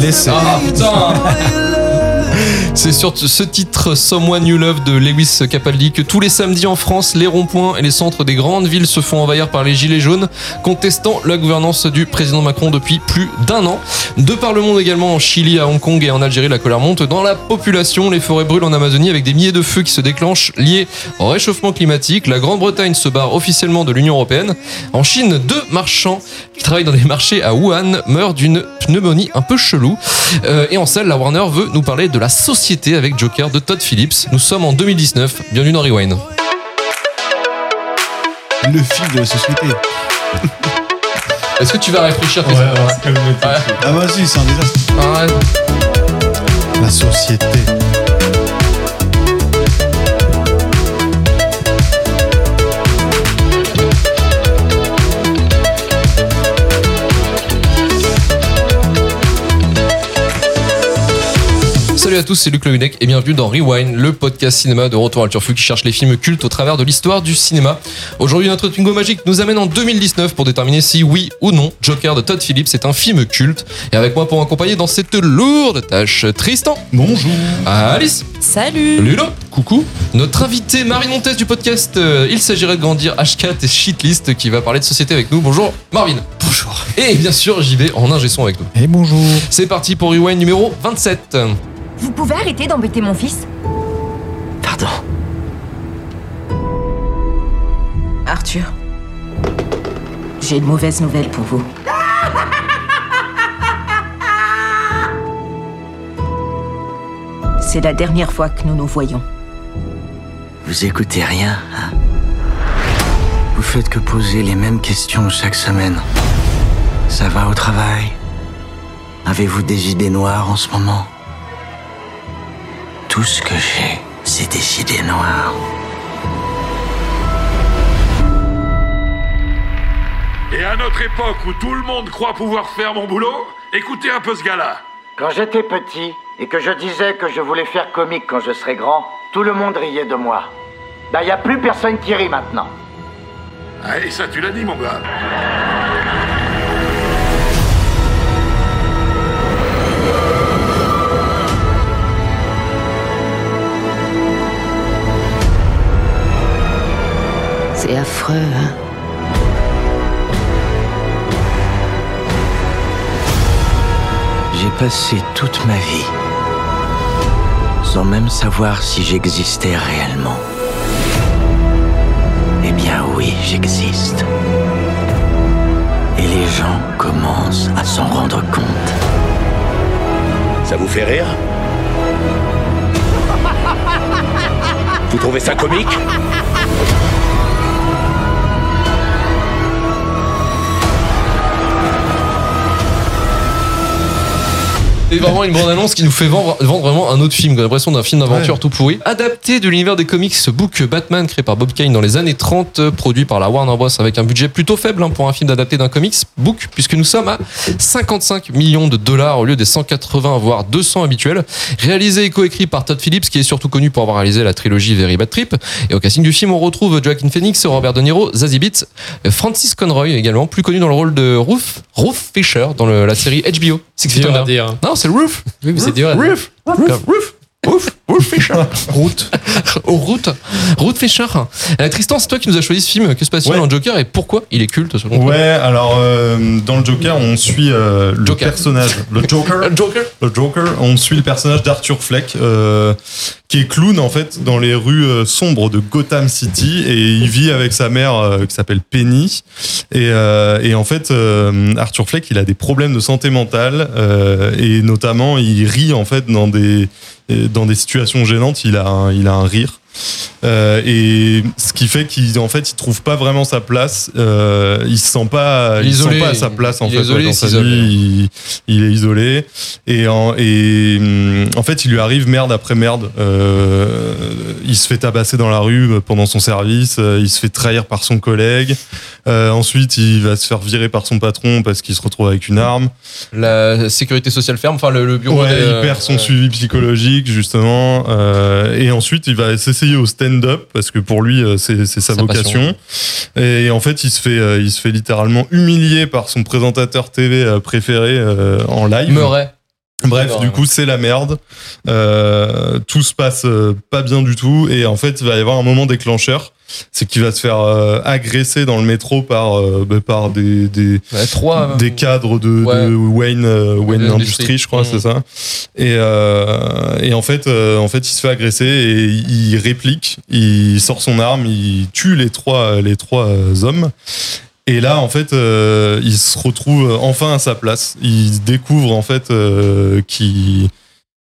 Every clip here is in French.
laisser. Ah, putain. C'est sur ce titre Someone You Love de Lewis Capaldi que tous les samedis en France, les ronds-points et les centres des grandes villes se font envahir par les gilets jaunes, contestant la gouvernance du président Macron depuis plus d'un an. De par le monde également, en Chili, à Hong Kong et en Algérie, la colère monte dans la population. Les forêts brûlent en Amazonie avec des milliers de feux qui se déclenchent liés au réchauffement climatique. La Grande-Bretagne se barre officiellement de l'Union européenne. En Chine, deux marchands qui travaillent dans des marchés à Wuhan meurent d'une pneumonie un peu chelou. Euh, et en salle, la Warner veut nous parler de la société avec Joker de Todd Phillips. Nous sommes en 2019. Bienvenue dans Rewind. Le fil de la société. Est-ce que tu vas réfléchir Ouais, Ah vas-y, c'est un désastre. Arrête. La société. Salut à tous, c'est Luc Leguenec et bienvenue dans Rewind, le podcast cinéma de Retour à Turfu qui cherche les films cultes au travers de l'histoire du cinéma. Aujourd'hui, notre Tungo magique nous amène en 2019 pour déterminer si oui ou non Joker de Todd Phillips est un film culte. Et avec moi pour m'accompagner dans cette lourde tâche, Tristan, Bonjour. Alice, Salut Lulo, coucou, notre invité Marine Montes du podcast euh, Il s'agirait de grandir H4 et Shitlist qui va parler de société avec nous. Bonjour Marvin. Bonjour. Et bien sûr, j'y vais en ingé son avec nous. Et bonjour. C'est parti pour Rewind numéro 27. Vous pouvez arrêter d'embêter mon fils Pardon. Arthur, j'ai une mauvaise nouvelle pour vous. C'est la dernière fois que nous nous voyons. Vous écoutez rien, hein? Vous faites que poser les mêmes questions chaque semaine. Ça va au travail? Avez-vous des idées noires en ce moment? Tout ce que j'ai, c'est des idées noires. Et à notre époque où tout le monde croit pouvoir faire mon boulot, écoutez un peu ce gars-là. Quand j'étais petit et que je disais que je voulais faire comique quand je serais grand, tout le monde riait de moi. Bah, y a plus personne qui rit maintenant. Ah, et ça, tu l'as dit, mon gars. C'est affreux, hein J'ai passé toute ma vie sans même savoir si j'existais réellement. Eh bien oui, j'existe. Et les gens commencent à s'en rendre compte. Ça vous fait rire? Vous trouvez ça comique? C'est vraiment une bonne annonce qui nous fait vendre, vendre vraiment un autre film, on a l'impression d'un film d'aventure tout pourri. Adapté de l'univers des comics book Batman créé par Bob Kane dans les années 30, euh, produit par la Warner Bros. avec un budget plutôt faible hein, pour un film adapté d'un comics book, puisque nous sommes à 55 millions de dollars au lieu des 180 voire 200 habituels. Réalisé et coécrit par Todd Phillips, qui est surtout connu pour avoir réalisé la trilogie Very Bad Trip. Et au casting du film, on retrouve Joaquin Phoenix, Robert De Niro, Zazie Beetz, Francis Conroy également, plus connu dans le rôle de Ruth, Ruth Fisher dans le- la série HBO. Six Feet Under. dire. Non, c'est Ruth. Oui, mais c'est dur à dire. Ruth. Ruth. Ruth Fisher. Ruth. Oh, Fisher. Euh, Tristan, c'est toi qui nous as choisi ce film. Que se passe-t-il Ouais. dans Joker et pourquoi il est culte selon toi Ouais, alors euh, dans le Joker, on suit euh, le Joker. personnage, le Joker, Euh, Joker le Joker, on suit le personnage d'Arthur Fleck, euh, qui est clown en fait dans les rues euh, sombres de Gotham City et il vit avec sa mère euh, qui s'appelle Penny et, euh, et en fait euh, Arthur Fleck il a des problèmes de santé mentale euh, et notamment il rit en fait dans des dans des situations gênantes il a un, il a un rire Euh, et ce qui fait qu'il en fait il trouve pas vraiment sa place. Euh, il se sent pas, Il se sent pas à sa place en fait isolé, ouais, dans sa vie. Il, il est isolé et en, et hum, en fait il lui arrive merde après merde. Euh, il se fait tabasser dans la rue pendant son service. Il se fait trahir par son collègue. Ensuite il va se faire virer par son patron parce qu'il se retrouve avec une arme. La sécurité sociale ferme, enfin le, le bureau. Ouais, des, il perd son suivi psychologique justement, et ensuite il va s'essayer au stand-up parce que pour lui euh, c'est sa, vocation. Et en fait il se fait euh, il se fait littéralement humilier par son présentateur TV euh, préféré en live. Murray. Bref, du coup c'est la merde. Euh, tout se passe pas bien du tout et en fait il va y avoir un moment déclencheur. C'est qu'il va se faire euh, agresser dans le métro par euh, bah, par des, des Ouais, trois. des cadres de, ouais. de Wayne euh, Wayne Industries, je crois, Mmh. c'est ça. Et euh, et en fait euh, en fait il se fait agresser et il réplique, il sort son arme, il tue les trois les trois hommes. Et là, en fait, euh, il se retrouve enfin à sa place. Il découvre en fait euh, qu'il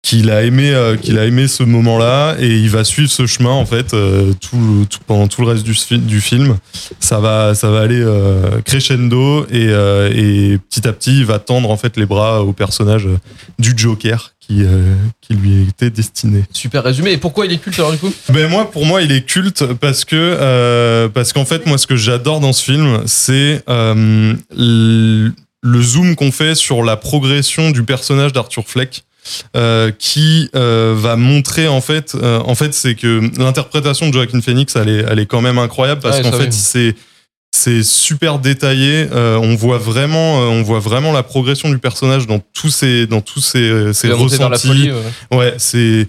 qu'il a aimé euh, qu'il a aimé ce moment-là et il va suivre ce chemin en fait euh, tout, tout- pendant tout le reste du, fi- du film. Ça va ça va aller euh, crescendo et, euh, et petit à petit il va tendre en fait les bras au personnage euh, du Joker qui euh, qui lui était destiné. Super résumé. Et pourquoi il est culte alors du coup? Ben moi, pour moi, il est culte parce que euh, parce qu'en fait, moi, ce que j'adore dans ce film, c'est euh, le zoom qu'on fait sur la progression du personnage d'Arthur Fleck. Euh, qui euh, va montrer en fait euh, en fait c'est que l'interprétation de Joaquin Phoenix elle est elle est quand même incroyable parce Ouais, qu'en fait c'est c'est super détaillé on voit vraiment on voit vraiment la progression du personnage dans tous ses dans tous ses, ses la ressentis folie. ouais. Ouais, c'est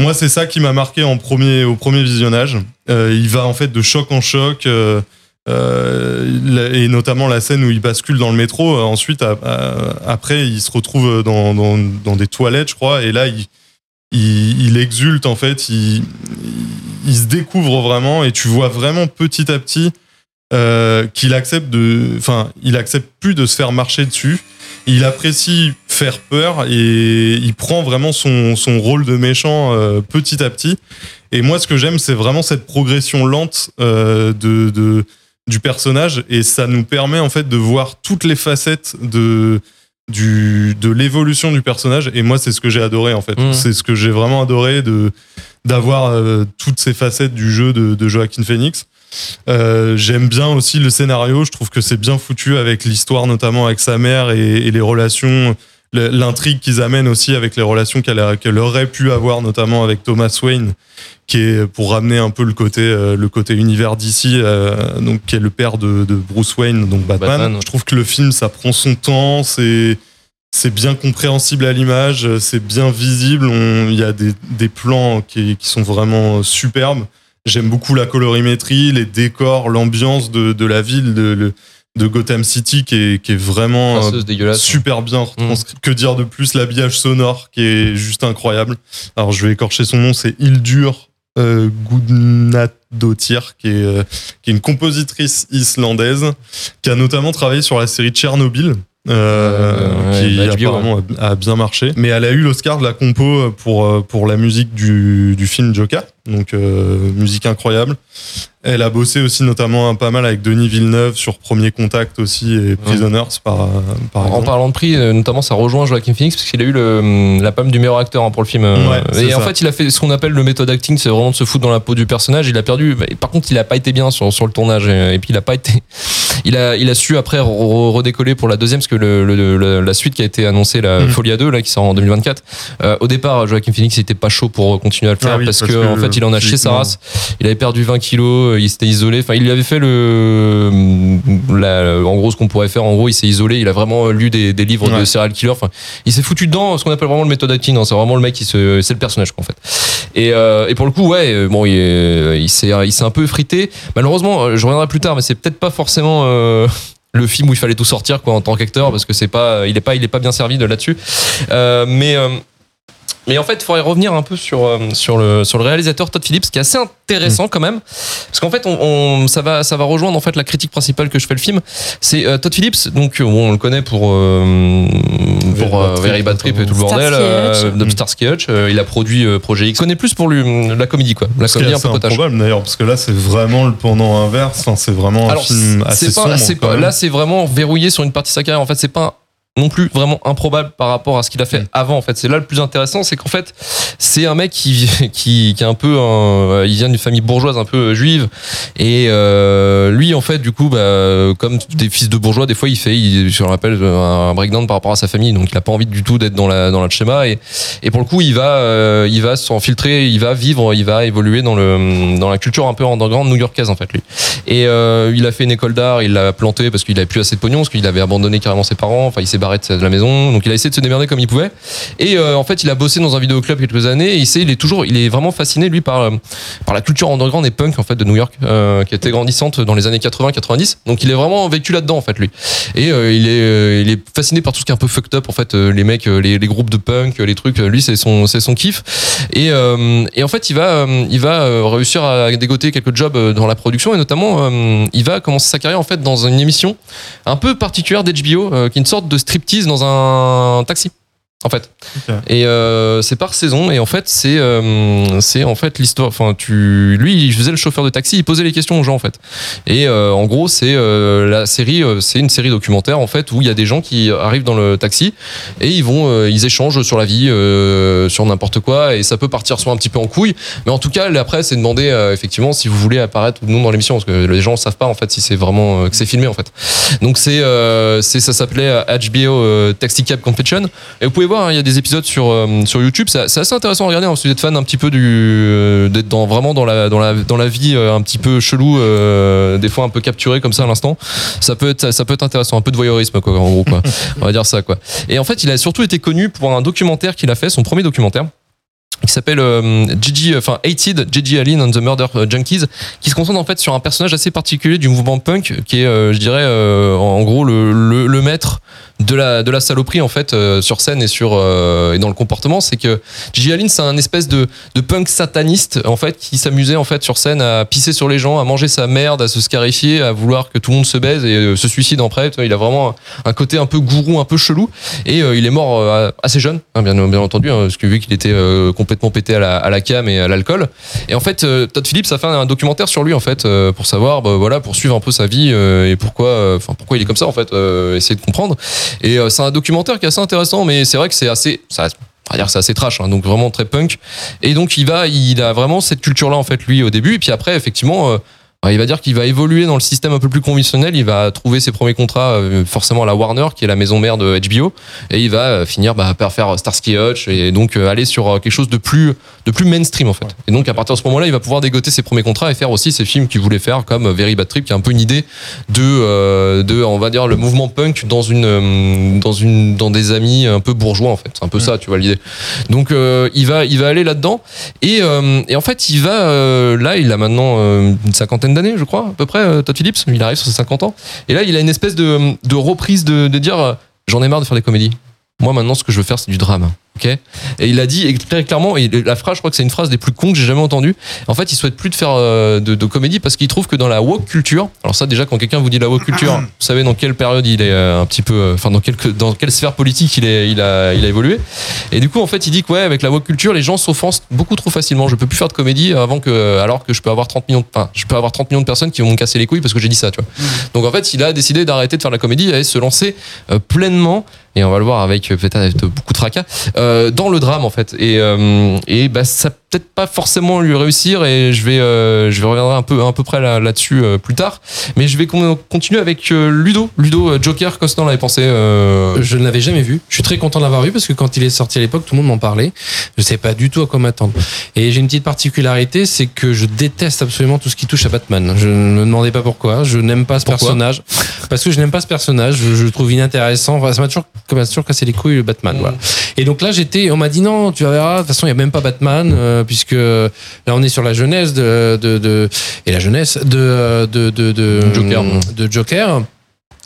moi c'est ça qui m'a marqué en premier au premier visionnage. Il va en fait de choc en choc. Euh, euh, et notamment la scène où il bascule dans le métro. Euh, ensuite, après, il se retrouve dans, dans, dans des toilettes, je crois, et là, il, il, exulte en fait. Il, il, se découvre vraiment, et tu vois vraiment petit à petit euh, qu'il accepte de, enfin, il accepte plus de se faire marcher dessus. Il apprécie faire peur et il prend vraiment son, son rôle de méchant euh, petit à petit. Et moi, ce que j'aime, c'est vraiment cette progression lente euh, de du personnage et ça nous permet en fait de voir toutes les facettes de du de l'évolution du personnage et moi c'est ce que j'ai adoré en fait. Mhm. c'est ce que j'ai vraiment adoré de d'avoir euh, toutes ces facettes du jeu de, de Joaquin Phoenix. Euh, j'aime bien aussi le scénario. Je trouve que c'est bien foutu avec l'histoire notamment avec sa mère et, et les relations l'intrigue qu'ils amènent aussi avec les relations qu'elle aurait pu avoir notamment avec Thomas Wayne qui est pour ramener un peu le côté euh, le côté univers d'ici donc qui est le père de, de Bruce Wayne donc Batman. Batman, ouais. je trouve que le film ça prend son temps c'est c'est bien compréhensible à l'image c'est bien visible il y a des, des plans qui, qui sont vraiment superbes j'aime beaucoup la colorimétrie les décors l'ambiance de, de la ville de, le- de Gotham City qui est, qui est vraiment euh, dégueulasse. super bien retranscrit. Que dire de plus? L'habillage sonore qui est juste incroyable. Alors je vais écorcher son nom, c'est Hildur euh, qui est, euh, qui est une compositrice islandaise, qui a notamment travaillé sur la série Tchernobyl. Euh, ouais, qui bah, apparemment a, a bien marché mais elle a eu l'Oscar de la compo pour euh, pour la musique du, du film Joker donc euh, musique incroyable elle a bossé aussi notamment pas mal avec Denis Villeneuve sur Premier Contact aussi et Prisoners par, par En exemple. parlant de prix, euh, notamment, ça rejoint Joaquin Phoenix parce qu'il a eu le, la palme du meilleur acteur hein, pour le film. euh, Ouais, et en ça. fait, il a fait ce qu'on appelle le méthode acting, c'est vraiment de se foutre dans la peau du personnage. Il a perdu. Par contre, il a pas été bien sur, sur le tournage et, et puis il a pas été. Il a, il a su après re- re- redécoller pour la deuxième parce que le, le- la suite qui a été annoncée, la Mhm. Folia 2, là, qui sort en 2024. euh, au départ, Joaquin Phoenix il était pas chaud pour continuer à le faire Ah oui, parce, parce que, en fait, il en a chez sa race. Il avait perdu 20 kilos, euh, il s'était isolé. Enfin, il lui avait fait le, la- en gros, ce qu'on pourrait faire. En gros, il s'est isolé. Il a vraiment lu des, des livres de serial killer. Enfin, il s'est foutu dedans, ce qu'on appelle vraiment le méthode acting. hein. C'est vraiment le mec qui se, c'est le personnage, quoi, en fait. Et, euh, et pour le coup, ouais, euh, bon, il, est- il s'est, il s'est un peu effrité. Malheureusement, euh, je reviendrai plus tard, mais c'est peut-être pas forcément. Euh, le film où il fallait tout sortir quoi en tant qu'acteur parce que c'est pas il est pas il est pas bien servi de là-dessus. Euh, mais euh, mais en fait, il faudrait revenir un peu sur, euh, sur, le, sur le réalisateur Todd Phillips, qui est assez intéressant quand même. Parce qu'en fait, on, on- ça, va, ça va rejoindre en fait la critique principale que je fais le film. C'est euh, Todd Phillips, donc euh, on le connaît pour euh, pour euh, Very Bad Trip et tout le bordel, de Starsky Hutch. Il a produit Projet X. Il connaît plus pour lui la comédie quoi, la comédie un peu potache. improbable d'ailleurs, parce que là c'est vraiment le pendant inverse. Enfin, c'est vraiment un Alors film assez c'est pas, sombre. c'est pas- là c'est vraiment verrouillé sur une partie de sa carrière. En fait, c'est pas non plus vraiment improbable par rapport à ce qu'il a fait Mm. avant. En fait, c'est là le plus intéressant, c'est qu'en fait, c'est un mec qui qui, qui est un peu, un- il vient d'une famille bourgeoise un peu euh, juive, et euh, lui en fait, du coup, bah, comme des fils de bourgeois, des fois il fait, il, je me rappelle, un breakdown par rapport à sa famille, donc il a pas envie du tout d'être dans la dans le schéma, et et pour le coup, il va euh, il va s'enfiltrer, il va vivre, il va évoluer dans le dans la culture un peu underground new-yorkaise en fait lui. Et euh, il a fait une école d'art, il l'a planté parce qu'il avait plus assez de pognon, parce qu'il avait abandonné carrément ses parents, enfin il s'est barré de la maison, donc il a essayé de se démerder comme il pouvait. Et euh, en fait, il a bossé dans un vidéoclub quelques années, il, sait, il est toujours, il est vraiment fasciné lui par euh, par la culture underground et punk en fait de New York, euh, qui était grandissante dans les années 80-90. Donc il est vraiment vécu là-dedans en fait lui. Et il est il est fasciné par tout ce qui est un peu fucked up en fait, les mecs, les, groupes de punk, les trucs. Lui c'est son c'est son kiff. Et et en fait il va il va réussir à dégoter quelques jobs dans la production et notamment il va commencer sa carrière en fait dans une émission un peu particulière d'HBO qui est une sorte de striptease dans un taxi en fait. Et euh, c'est par saison et en fait c'est euh, c'est en fait l'histoire enfin tu lui il faisait le chauffeur de taxi il posait les questions aux gens en fait. Et euh, en gros c'est euh, la série euh, c'est une série documentaire en fait où il y a des gens qui arrivent dans le taxi et ils vont euh, ils échangent sur la vie euh, sur n'importe quoi et ça peut partir soit un petit peu en couille mais en tout cas après c'est demander euh, effectivement si vous voulez apparaître ou non dans l'émission parce que les gens savent pas en fait si c'est vraiment euh, que c'est filmé en fait. Donc c'est euh, c'est ça s'appelait HBO Taxi Cab Confession et vous pouvez voir hein, il y a des épisodes sur euh, sur YouTube c'est assez intéressant à regarder hein, si vous êtes fan un petit peu du euh, d'être dans vraiment dans la dans la dans la vie euh, un petit peu chelou des fois un peu capturé comme ça à l'instant. Ça peut être ça peut être intéressant un peu de voyeurisme quoi en gros quoi. On va dire ça quoi. Et en fait il a surtout été connu pour un documentaire qu'il a fait son premier documentaire qui s'appelle euh, Gigi, enfin Hated, Gigi Allen and the Murder Junkies, qui se concentre en fait sur un personnage assez particulier du mouvement punk, qui est, euh, je dirais, euh, en gros le, le, le maître de la de la saloperie en fait euh, sur scène et sur euh, et dans le comportement, c'est que Gigi Allen c'est un espèce de de punk sataniste en fait qui s'amusait en fait sur scène à pisser sur les gens, à manger sa merde, à se scarifier, à vouloir que tout le monde se baise et euh, se suicide. Tu vois, Il a vraiment un, côté un peu gourou, un peu chelou et euh, il est mort euh, assez jeune, hein, bien bien entendu, hein, parce que vu qu'il était complètement pété à la à la cam et à l'alcool. Et en fait, Todd Phillips a fait un documentaire sur lui en fait pour savoir, bah, voilà, pour suivre un peu sa vie et pourquoi, enfin pourquoi il est comme ça en fait, essayer de comprendre. Et euh, c'est un documentaire qui est assez intéressant, mais c'est vrai que c'est assez, ça, on va dire c'est assez trash, hein, donc vraiment très punk. Et donc il va, il a vraiment cette culture-là en fait lui au début, et puis après effectivement. Euh, il va dire qu'il va évoluer dans le système un peu plus conventionnel. Il va trouver ses premiers contrats euh, forcément à la Warner, qui est la maison mère de HBO, et il va euh, finir bah, par faire Starsky Hutch et donc euh, aller sur euh, quelque chose de plus de plus mainstream en fait. Et donc à partir de ce moment-là, il va pouvoir dégoter ses premiers contrats et faire aussi ses films qu'il voulait faire, comme euh, Very Bad Trip, qui est un peu une idée de euh, de on va dire le mouvement punk dans une euh, dans une dans des amis un peu bourgeois en fait. C'est un peu ça, tu vois l'idée. Donc euh, il va il va aller là-dedans et, euh, et en fait il va euh, là il a maintenant euh, une cinquantaine d'années je crois à peu près euh, Todd Phillips il arrive sur ses 50 ans. Et là il a une espèce de, reprise de, de dire euh, j'en ai marre de faire des comédies. Moi maintenant ce que je veux faire c'est du drame ok. Et il a dit très clairement et la phrase je crois que c'est une phrase des plus cons que j'ai jamais entendues en fait il souhaite plus de faire euh, de, de comédie parce qu'il trouve que dans la woke culture alors ça déjà quand quelqu'un vous dit la woke culture vous savez dans quelle période il est euh, un petit peu euh, enfin dans quelle dans quelle sphère politique il est il a il a évolué. Et du coup en fait il dit que ouais avec la woke culture les gens s'offensent beaucoup trop facilement. Je peux plus faire de comédie avant que alors que je peux avoir 30 millions de, enfin je peux avoir 30 millions de personnes qui vont me casser les couilles parce que j'ai dit ça tu vois. Donc en fait il a décidé d'arrêter de faire la comédie et se lancer euh, pleinement. Et on va le voir avec peut-être beaucoup de tracas dans le drame en fait. Et euh, et bah ça peut-être pas forcément lui réussir et je vais euh, je vais reviendrai un peu un peu près là, là-dessus euh, plus tard mais je vais con- continuer avec euh, Ludo Ludo euh, Joker qu'est-ce que t'en avais pensé Je ne l'avais jamais vu. Je suis très content de l'avoir vu parce que quand il est sorti à l'époque, tout le monde m'en parlait. Je ne savais pas du tout à quoi m'attendre. Et j'ai une petite particularité, c'est que je déteste absolument tout ce qui touche à Batman. Je ne me demandais pas pourquoi. Je n'aime pas ce Pourquoi personnage. Parce que je n'aime pas ce personnage. Je, je le trouve inintéressant. Enfin, ça m'a toujours, ça m'a toujours cassé les couilles le Batman. Voilà. Et donc là, j'étais, on m'a dit non, tu verras. De toute façon, il n'y a même pas Batman puisque là, on est sur la jeunesse de, de, de et la jeunesse de de de, de Joker. de Joker.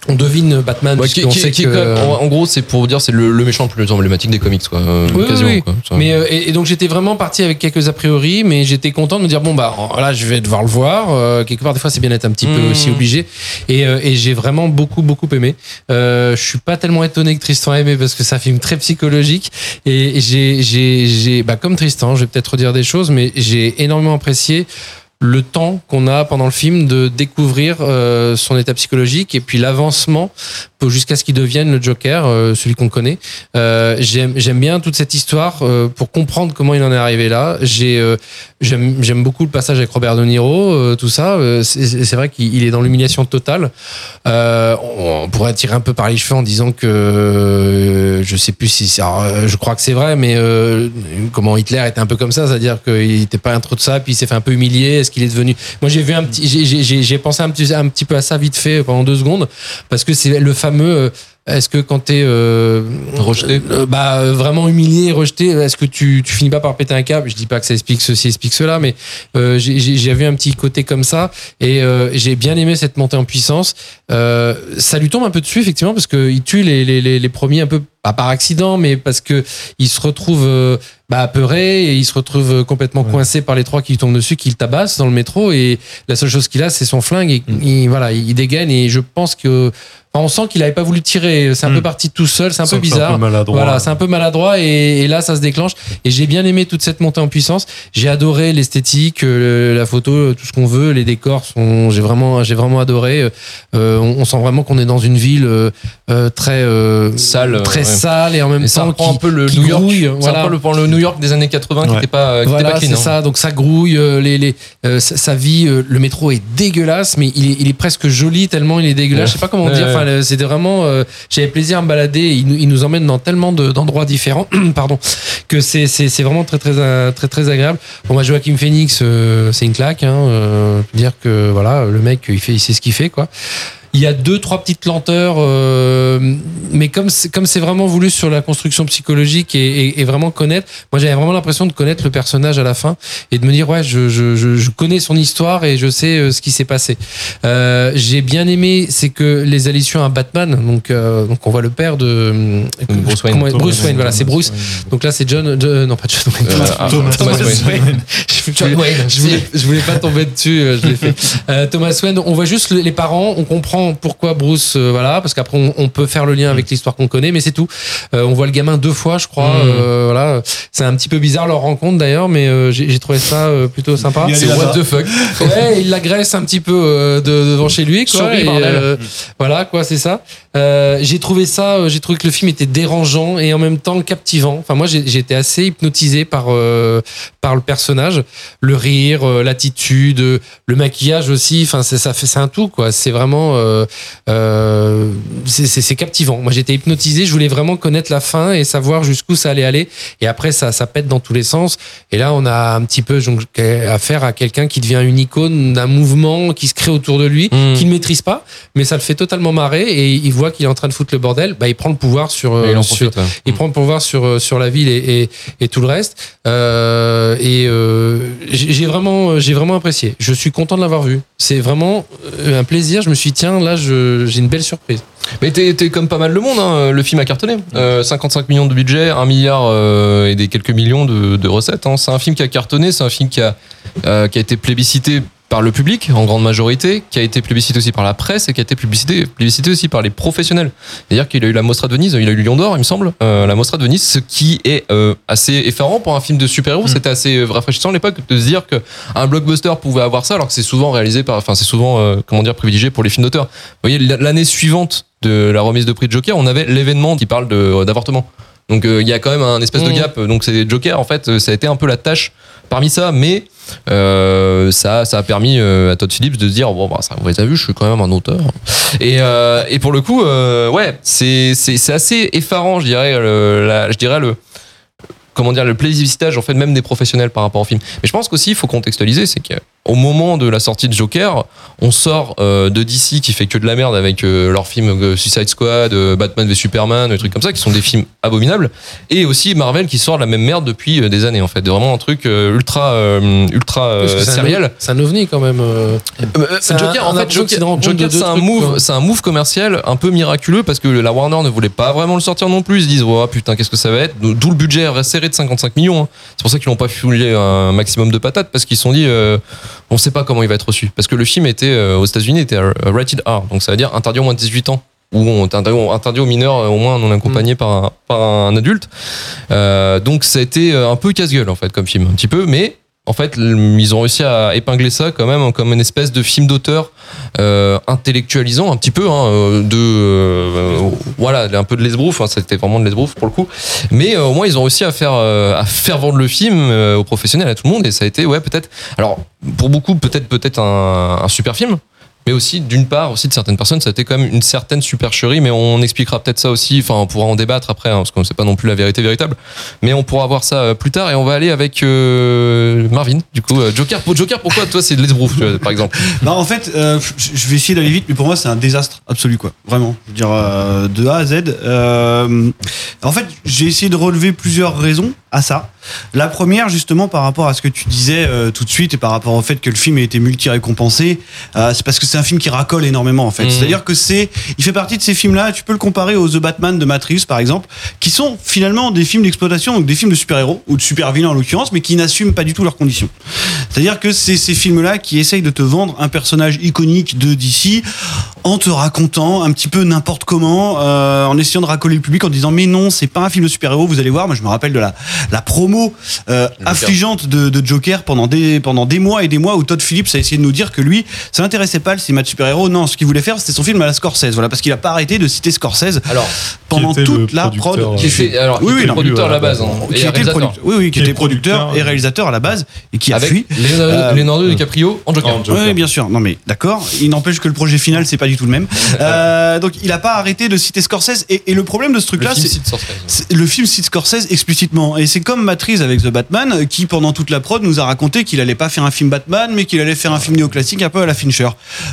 On devine Batman Ouais, qui- sait qui- que en, en gros, c'est pour vous dire, c'est le, le méchant le plus emblématique des comics, quoi. euh, Oui, oui, quasiment, oui. quoi. Ça- Mais euh, et, et donc j'étais vraiment parti avec quelques a priori, mais j'étais content de me dire bon bah là je vais devoir le voir. Euh, quelque part des fois c'est bien d'être un petit peu Mm. aussi obligé. Et, euh, et j'ai vraiment beaucoup beaucoup aimé. Euh, je suis pas tellement étonné que Tristan a aimé parce que c'est un film très psychologique. Et j'ai j'ai j'ai bah comme Tristan, je vais peut-être redire des choses, mais j'ai énormément apprécié le temps qu'on a pendant le film de découvrir euh, son état psychologique et puis l'avancement jusqu'à ce qu'il devienne le Joker, euh, celui qu'on connaît. Euh, j'aime bien toute cette histoire euh, pour comprendre comment il en est arrivé là. Euh, j'aime j'aime beaucoup le passage avec Robert De Niro, euh, tout ça. C'est vrai qu'il il est dans l'humiliation totale. On, pourrait tirer un peu par les cheveux en disant que je sais plus si alors, je crois que c'est vrai, mais comment Hitler était un peu comme ça, c'est-à-dire qu'il n'était pas un trop de ça, puis il s'est fait un peu humilier. Qu'il est devenu Moi, j'ai vu un petit, j'ai- pensé un petit un petit peu à ça vite fait pendant deux secondes parce que c'est le fameux. Est-ce que quand t'es euh, Rejeté. euh, bah euh, vraiment humilié, rejeté, est-ce que tu, tu finis pas par péter un câble? Je dis pas que ça explique ceci, explique cela, mais euh, j'ai- vu un petit côté comme ça et euh, j'ai bien aimé cette montée en puissance. Euh, ça lui tombe un peu dessus effectivement parce que il tue les, les, les, les premiers un peu pas par accident, mais parce que il se retrouve bah, apeuré et il se retrouve complètement coincé par les trois qui lui tombent dessus, qui le tabassent dans le métro et la seule chose qu'il a c'est son flingue et il, voilà il dégaine et je pense que on sent qu'il avait pas voulu tirer, c'est un peu parti tout seul, c'est un peu bizarre. un peu maladroit. Voilà, c'est un peu maladroit et, et là ça se déclenche. Et j'ai bien aimé toute cette montée en puissance. J'ai adoré l'esthétique, euh, la photo, tout ce qu'on veut, les décors sont. J'ai vraiment, j'ai vraiment adoré. Euh, on, on sent vraiment qu'on est dans une ville euh, euh, très euh, Sale, très ouais. sale et en même Et ça temps reprend qui, un peu le qui New York. grouille, Ça voilà. le, le New York des années 80 qui Ouais. n'était pas, qui était Voilà, pas clean. c'est hein. ça. Donc ça grouille. euh, les, les, euh, sa sa vie, euh, le métro est dégueulasse, mais il est, il est presque joli tellement il est dégueulasse. Ouais. Je sais pas comment dire. Enfin, c'était vraiment. euh, J'avais plaisir à me balader. Il, nous- il nous emmène dans tellement de- d'endroits différents, pardon, que c'est vraiment très très euh, très très agréable. Bon, moi, Joachim Phoenix, euh, c'est une claque. Hein, euh, dire que voilà, le mec, il fait, il sait ce qu'il fait, quoi. Il y a deux, trois petites lenteurs, euh, mais comme c'est, comme c'est vraiment voulu sur la construction psychologique et, et- et vraiment connaître, moi j'avais vraiment l'impression de connaître le personnage à la fin et de me dire ouais, je, je, je, je connais son histoire et je sais euh, ce qui s'est passé. Euh, j'ai bien aimé, c'est que les allusions à Batman, donc euh, donc on voit le père de euh, Bruce Wayne. comment- Bruce Wayne, voilà, c'est Bruce. Donc là c'est John, John- non pas John Wayne. Ah, Thomas Thomas Wayne. Wayne. Je, voulais, je, voulais, je voulais pas tomber dessus, je l'ai fait. Thomas Wayne, on voit juste le- les parents, on comprend pourquoi Bruce, euh, voilà, parce qu'après on, on peut faire le lien avec l'histoire qu'on connaît, mais c'est tout. Euh, on voit le gamin deux fois, je crois. Mm. euh, voilà, c'est un petit peu bizarre leur rencontre d'ailleurs, mais euh, j'ai trouvé ça euh, plutôt sympa. C'est what the fuck. Ouais, il l'agresse un petit peu euh, de- devant chez lui, quoi. Souris, et, bordel. voilà, quoi, c'est ça. Euh, j'ai trouvé ça, euh, j'ai trouvé que le film était dérangeant et en même temps captivant. Enfin, moi, j'ai été assez hypnotisé par euh, par le personnage, le rire, l'attitude, le maquillage aussi. Enfin, ça fait c'est un tout, quoi. C'est vraiment, euh, c'est- captivant. Moi, j'étais hypnotisé. Je voulais vraiment connaître la fin et savoir jusqu'où ça allait aller. Et après, ça ça pète dans tous les sens. Et là, on a un petit peu donc, affaire à quelqu'un qui devient une icône d'un mouvement qui se crée autour de lui, Mm. qu'il ne maîtrise pas, mais ça le fait totalement marrer et il voit qu'il est en train de foutre le bordel. Bah, il prend le pouvoir sur, il euh, sur, profite. il prend le pouvoir sur, euh, sur la ville et, et, et tout le reste. Euh, et euh, j'ai vraiment, j'ai vraiment apprécié. Je suis content de l'avoir vu. C'est vraiment un plaisir. Je me suis dit, tiens, là, j'ai une belle surprise. Mais t'es t'es comme pas mal le monde, hein. le film a cartonné. Euh, 55 millions de budget, 1 milliard et des quelques millions de, de recettes. hein. C'est un film qui a cartonné, c'est un film qui a, qui a été plébiscité par le public en grande majorité, qui a été plébiscité aussi par la presse et qui a été plébiscité, plébiscité aussi par les professionnels. C'est-à-dire qu'il a eu la Mostra de Venise, il a eu le Lion d'Or, il me semble, euh, la Mostra de Venise, ce qui est euh, assez effarant pour un film de super-héros. C'était assez euh, rafraîchissant à l'époque de se dire qu'un blockbuster pouvait avoir ça, alors que c'est souvent réalisé par, enfin c'est souvent, euh, comment dire, privilégié pour les films d'auteur. Vous voyez, l'année suivante de la remise de prix de Joker, on avait l'événement qui parle d'avortement. Donc il y a quand même un espèce de Mhm. gap. Donc c'est Joker en fait, ça a été un peu la tâche parmi ça, mais euh, ça, ça a permis euh, à Todd Phillips de se dire bon bah ça, vous avez vu, je suis quand même un auteur. Et, euh, et pour le coup, ouais, c'est c'est c'est assez effarant, je dirais, le, la- je dirais le comment dire le en fait même des professionnels par rapport au film. Mais je pense qu'aussi il faut contextualiser, c'est que au moment de la sortie de Joker, on sort euh, de DC qui fait que de la merde avec euh, leurs films euh, Suicide Squad, euh, Batman v Superman, des trucs comme ça, qui sont des films abominables, et aussi Marvel qui sort la même merde depuis des années en fait, vraiment un truc ultra ultra sériel. C'est un ovni quand même. un- Joker, en fait, Joker, c'est un move, c'est un move commercial un peu miraculeux parce que la Warner ne voulait pas vraiment le sortir non plus. Ils se disent, oh putain, qu'est-ce que ça va être? D'où le budget serré de 55 millions. hein. C'est pour ça qu'ils n'ont pas filé un maximum de patates parce qu'ils se sont dit, on sait pas comment il va être reçu. Parce que le film était euh, aux États-Unis était euh, rated R, donc ça veut dire interdit au moins de 18 ans ou on- interdit, aux mineurs euh, au moins non accompagné par, un, par un adulte. Euh, donc ça a été euh, un peu casse-gueule en fait comme film, un petit peu, mais en fait ils ont réussi à épingler ça quand même comme une espèce de film d'auteur euh, intellectualisant un petit peu hein, euh, de euh, voilà un peu de l'esbrouf hein, c'était vraiment de l'esbrouf pour le coup. Mais euh, au moins ils ont réussi à faire euh, à faire vendre le film aux professionnels à tout le monde et ça a été ouais peut-être alors pour beaucoup peut-être peut-être un super film mais aussi d'une part aussi de certaines personnes ça a été quand même une certaine supercherie mais on expliquera peut-être ça aussi enfin on pourra en débattre après hein, parce qu'on ne sait pas non plus la vérité véritable mais on pourra voir ça euh, plus tard et on va aller avec euh, Marvin du coup euh, Joker pour Joker pourquoi toi c'est de l'esbrouf par exemple? Bah, en fait, euh, je vais essayer d'aller vite, mais pour moi, c'est un désastre absolu, quoi. Vraiment. Je veux dire, euh, de A à Z. Euh, en fait, j'ai essayé de relever plusieurs raisons à ça. La première, justement, par rapport à ce que tu disais euh, tout de suite et par rapport au fait que le film a été multi-récompensé, euh, c'est parce que c'est un film qui racole énormément, en fait. Mhm. C'est-à-dire que c'est, il fait partie de ces films-là, tu peux le comparer aux The Batman de Matrix, par exemple, qui sont finalement des films d'exploitation, donc des films de super-héros, ou de super-vilains en l'occurrence, mais qui n'assument pas du tout leurs conditions. C'est-à-dire que c'est ces films-là qui essayent de te vendre un personnage iconique de DC en te racontant un petit peu n'importe comment, euh, en essayant de racoler le public en disant mais non, c'est pas un film de super-héros, vous allez voir. Moi, je me rappelle de la, la promo euh, affligeante de, de Joker pendant des, pendant des mois et des mois où Todd Phillips a essayé de nous dire que lui, ça l'intéressait pas le cinéma de super-héros. Non, ce qu'il voulait faire, c'était son film à la Scorsese. Voilà, parce qu'il a pas arrêté de citer Scorsese alors pendant toute la prod. qui fait alors Oui, qui oui, était non, producteur à la base euh, hein, qui était producteur. Oui, oui, qui Qui était producteur et ouais. réalisateur à la base et qui a avec fui. Leonardo, Euh, DiCaprio en Joker. En Joker. Oui, bien sûr. Non, mais d'accord. Il n'empêche que le projet final, c'est pas du tout le même. Euh, donc, il a pas arrêté de citer Scorsese. Et, et le problème de ce truc-là, film c'est. Le film cite Scorsese explicitement. Et c'est comme Matrix avec The Batman, qui pendant toute la prod nous a raconté qu'il allait pas faire un film Batman, mais qu'il allait faire un film néoclassique un peu à la Fincher.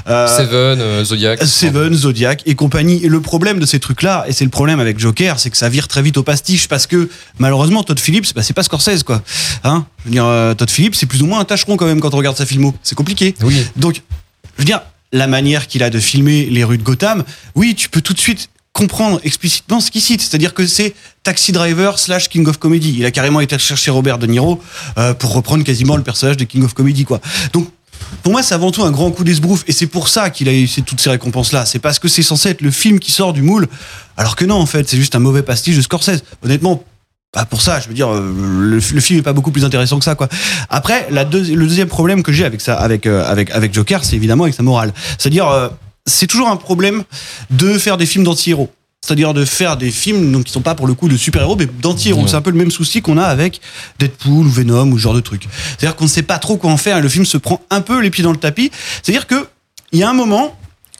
Euh, Seven, euh, Zodiac. Seven, Zodiac et compagnie. Et le problème de ces trucs-là, et c'est le problème avec Joker, c'est que ça vire très vite au pastiche parce que malheureusement Todd Phillips, bah, c'est pas Scorsese quoi. Hein? Je veux dire, euh, Todd Phillips, c'est plus ou moins un tâcheron quand même quand on regarde sa filmo. C'est compliqué. Oui. Donc, je veux dire, la manière qu'il a de filmer les rues de Gotham, oui, tu peux tout de suite comprendre explicitement ce qu'il cite. C'est-à-dire que c'est Taxi Driver slash King of Comedy. Il a carrément été chercher Robert De Niro euh, pour reprendre quasiment le personnage de King of Comedy, quoi. Donc, pour moi, c'est avant tout un grand coup d'esbrouf. Et c'est pour ça qu'il a eu toutes ces récompenses-là. C'est parce que c'est censé être le film qui sort du moule. Alors que non, en fait, c'est juste un mauvais pastiche de Scorsese. Honnêtement, pas pour ça. Je veux dire, euh, le, le film est pas beaucoup plus intéressant que ça, quoi. Après, le deuxième problème que j'ai avec ça, avec, euh, avec, avec Joker, c'est évidemment avec sa morale. C'est-à-dire, euh, c'est toujours un problème de faire des films d'anti-héros. C'est-à-dire de faire des films donc, qui sont pas pour le coup de super-héros, mais d'anti-héros. Ouais. C'est un peu le même souci qu'on a avec Deadpool ou Venom ou ce genre de truc. C'est-à-dire qu'on ne sait pas trop quoi en faire et le film se prend un peu les pieds dans le tapis. C'est-à-dire que il y a un moment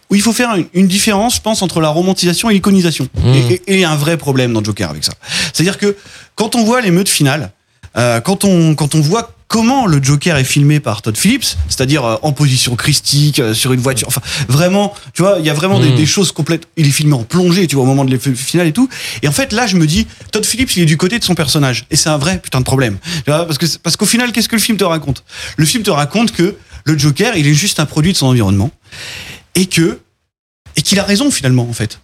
où il faut faire une, une différence, je pense, entre la romantisation et l'iconisation. Mmh. Et- il y a un vrai problème dans Joker avec ça. C'est-à-dire que quand on voit l'émeute finale, euh, quand, on, quand on voit comment le Joker est filmé par Todd Phillips, c'est-à-dire euh, en position christique, euh, sur une voiture, enfin vraiment, tu vois, il y a vraiment des, Mm. des choses complètes. Il est filmé en plongée, tu vois, au moment de l'effet final et tout. Et en fait, là, je me dis, Todd Phillips, il est du côté de son personnage. Et c'est un vrai putain de problème. Tu vois, parce que parce qu'au final, qu'est-ce que le film te raconte? Le film te raconte que le Joker, il est juste un produit de son environnement et que et qu'il a raison finalement en fait.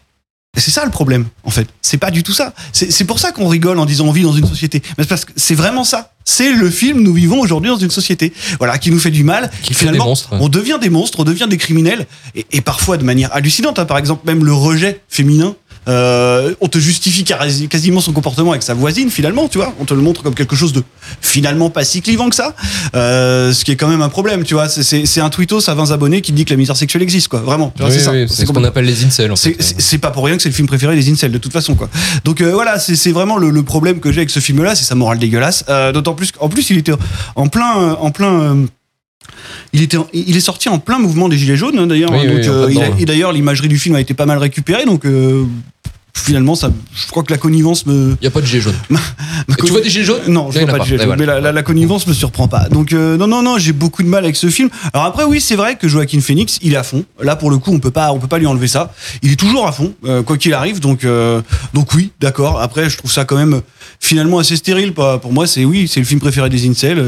C'est ça le problème, en fait. C'est pas du tout ça. C'est pour ça qu'on rigole en disant on vit dans une société. Mais c'est parce que c'est vraiment ça. C'est le film, nous vivons aujourd'hui dans une société. Voilà, qui nous fait du mal. Qui fait finalement, des monstres, ouais. on devient des monstres, on devient des criminels. Et, et parfois de manière hallucinante. hein. Par exemple, même le rejet féminin. Euh, on te justifie quasi- quasiment son comportement avec sa voisine finalement, tu vois. On te le montre comme quelque chose de finalement pas si clivant que ça. Euh, ce qui est quand même un problème, tu vois. C'est- un tweetos à 20 abonnés qui dit que la misère sexuelle existe, quoi. Vraiment. Oui, c'est oui, ce qu'on appelle les incels. En c'est- fait. c'est pas pour rien que c'est le film préféré des incels de toute façon quoi. Donc euh, voilà, c'est c'est vraiment le, le problème que j'ai avec ce film là, c'est sa morale dégueulasse. Euh, D'autant plus qu'en plus il était en plein en plein euh, il, était, il est sorti en plein mouvement des Gilets jaunes hein, d'ailleurs. Oui, hein, oui, euh, et d'ailleurs, l'imagerie du film a été pas mal récupérée. Donc, euh, finalement, ça, je crois que la connivence me. Il y a pas de gilet jaune. ma tu vois des gilets jaunes? Non, je en vois pas de gilet Et jaune, voilà. mais la, la- la connivence me surprend pas. Donc euh, non, non, non, j'ai beaucoup de mal avec ce film. Alors après, oui, c'est vrai que Joaquin Phoenix, il est à fond. Là, pour le coup, on peut pas, on peut pas lui enlever ça. Il est toujours à fond, euh, quoi qu'il arrive. Donc, euh, donc oui, d'accord. Après, je trouve ça quand même finalement assez stérile. Pas- Pour moi, c'est oui, c'est le film préféré des incels.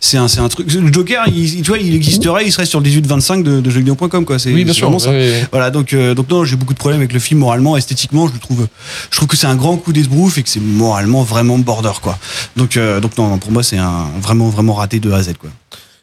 c'est un, c'est un truc. Le Joker, il, tu vois, il existerait, il serait sur le 18-25 de, de jeuxvideo.com, quoi. C'est Oui, bien sûr. vraiment ça. oui, oui. Voilà, donc, donc non, j'ai beaucoup de problèmes avec le film moralement, esthétiquement, je trouve que c'est un grand coup d'esbrouf et que c'est moralement vraiment border, quoi. Donc, euh, donc non, non, pour moi, c'est un vraiment, vraiment raté de A à Z, quoi.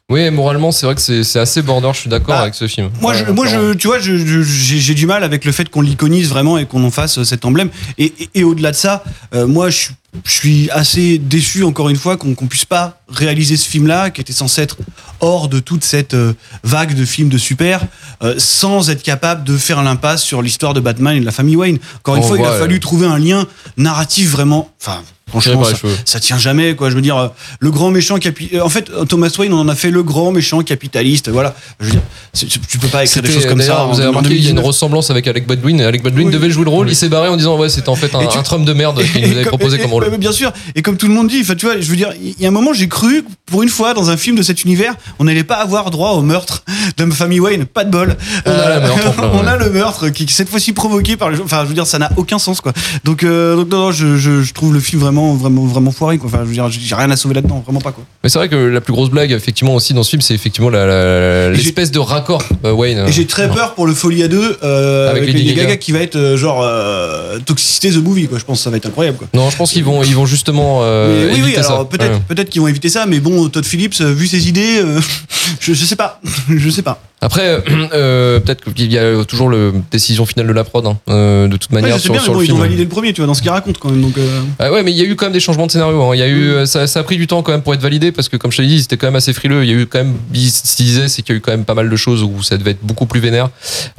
Oui, moralement, c'est vrai que c'est assez border. Je suis d'accord Bah, avec ce film. Moi, Ouais, je, moi, je, tu vois, je- je- j'ai du mal avec le fait qu'on l'iconise vraiment et qu'on en fasse euh, cet emblème. Et, et- et au-delà de ça, euh, moi, je, suis- je suis assez déçu, encore une fois, qu'on qu'on puisse pas réaliser ce film-là, qui était censé être hors de toute cette euh, vague de films de super, euh, sans être capable de faire l'impasse sur l'histoire de Batman et de la famille Wayne. Encore une On fois, il a fallu trouver un lien narratif vraiment. Enfin, franchement, ça, ça tient jamais quoi je veux dire euh, le grand méchant capi euh, en fait Thomas Wayne on en a fait le grand méchant capitaliste voilà je veux dire tu, peux pas écrire des choses comme ça Vous avez remarqué, il y a une 2019. ressemblance avec Alec Baldwin. Alec Baldwin Oui. devait jouer le rôle. Il s'est barré en disant ouais, c'était en fait un, tu- un Trump de merde qu'il nous avait comme- proposé et- comme rôle. bien sûr et comme tout le monde dit enfin tu vois je veux dire il y a un moment j'ai cru pour une fois dans un film de cet univers on n'allait pas avoir droit au meurtre de ma famille Wayne pas de bol Euh, On a la meurtre, on ouais. a le meurtre qui, cette fois-ci provoqué par les gens enfin je veux dire ça n'a aucun sens quoi donc, euh, donc non, non, je, je, je trouve le film vraiment vraiment vraiment foiré quoi enfin je veux dire j'ai rien à sauver là-dedans vraiment pas quoi Mais c'est vrai que la plus grosse blague, effectivement, aussi dans ce film, c'est effectivement l'espèce de raccord euh, Wayne. Et j'ai très peur pour le Folie à 2 euh, Avec avec, Lady Lady Gaga. Gaga qui va être euh, genre euh, Toxicité The Movie quoi. Je pense que ça va être incroyable quoi. Non, je pense qu'ils vont, ils vont justement euh, Mais oui oui alors peut-être Ouais. peut-être qu'ils vont éviter ça mais bon Todd Phillips vu ses idées euh, je, je sais pas je sais pas. Après, euh, peut-être qu'il y a toujours le décision finale de la prod, hein, euh, de toute manière sur, bien mais sur bon le ils ont validé le premier tu vois dans ce qu'il raconte quand même donc euh, Ah ouais, mais il y a eu quand même des changements de scénario. hein. Il y a eu, euh, ça, ça a pris du temps quand même pour être validé parce que, comme je te l'ai dit, c'était quand même assez frileux. Il y a eu quand même, ce disait, c'est qu'il y a eu quand même pas mal de choses où ça devait être beaucoup plus vénère.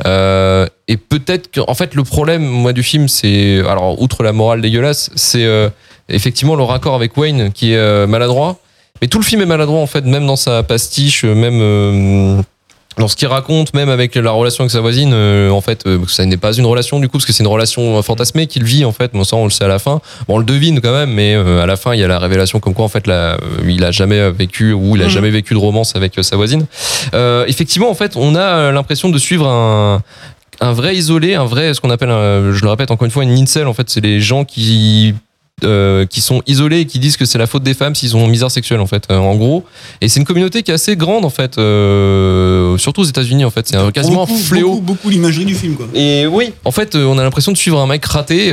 Euh, et peut-être que, en fait, le problème, moi, du film, c'est, alors, outre la morale dégueulasse, c'est euh, effectivement le raccord avec Wayne qui est euh, maladroit. Mais tout le film est maladroit, en fait, même dans sa pastiche, même. Dans ce qu'il raconte, même avec la relation avec sa voisine, euh, en fait, euh, ça n'est pas une relation du coup, parce que c'est une relation euh, fantasmée qu'il vit en fait. Bon, ça, on le sait à la fin. Bon, on le devine quand même, mais euh, à la fin, il y a la révélation comme quoi en fait, euh, il a jamais vécu ou il a Mhm. jamais vécu de romance avec euh, sa voisine. Euh, effectivement, en fait, on a l'impression de suivre un un vrai isolé, un vrai, ce qu'on appelle, un- je le répète encore une fois, une incel. En fait, c'est les gens qui euh, qui sont isolés et qui disent que c'est la faute des femmes s'ils ont misère sexuelle en fait, euh, en gros. Et c'est une communauté qui est assez grande en fait, euh, surtout aux États-Unis en fait. C'est un- quasiment un beaucoup, fléau. beaucoup, beaucoup l'imagerie du film quoi. Et oui, en fait, on a l'impression de suivre un mec raté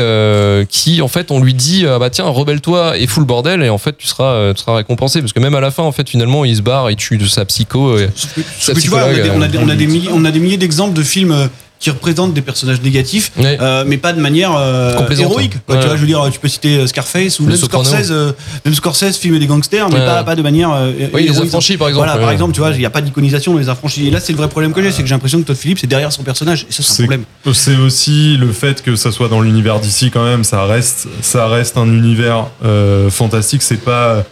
qui, en fait, on lui dit euh, bah tiens, rebelle-toi et fous le bordel et en fait, tu seras, tu seras récompensé parce que même à la fin, en fait, finalement, il se barre, il tue de sa psycho. et- Sa tu vois on a des, psychologue, on a des, on a des milliers, d'exemples de films qui représentent des personnages négatifs Ouais. euh, mais pas de manière euh, héroïque quoi. Ouais. tu vois je veux dire tu peux citer euh, Scarface ou Le même. Scorsese euh, même Scorsese filmer des gangsters mais Ouais. pas, pas de manière euh, Oui, les affranchis, par exemple. Voilà, par exemple, tu vois, il n'y a pas d'iconisation dans les affranchis. Et là, c'est le vrai problème que j'ai, c'est que j'ai l'impression que Todd Phillips est derrière son personnage. Et ça, c'est un problème. C'est aussi le fait que ça soit dans l'univers d'ici quand même, ça reste, ça reste un univers euh, fantastique. C'est pas,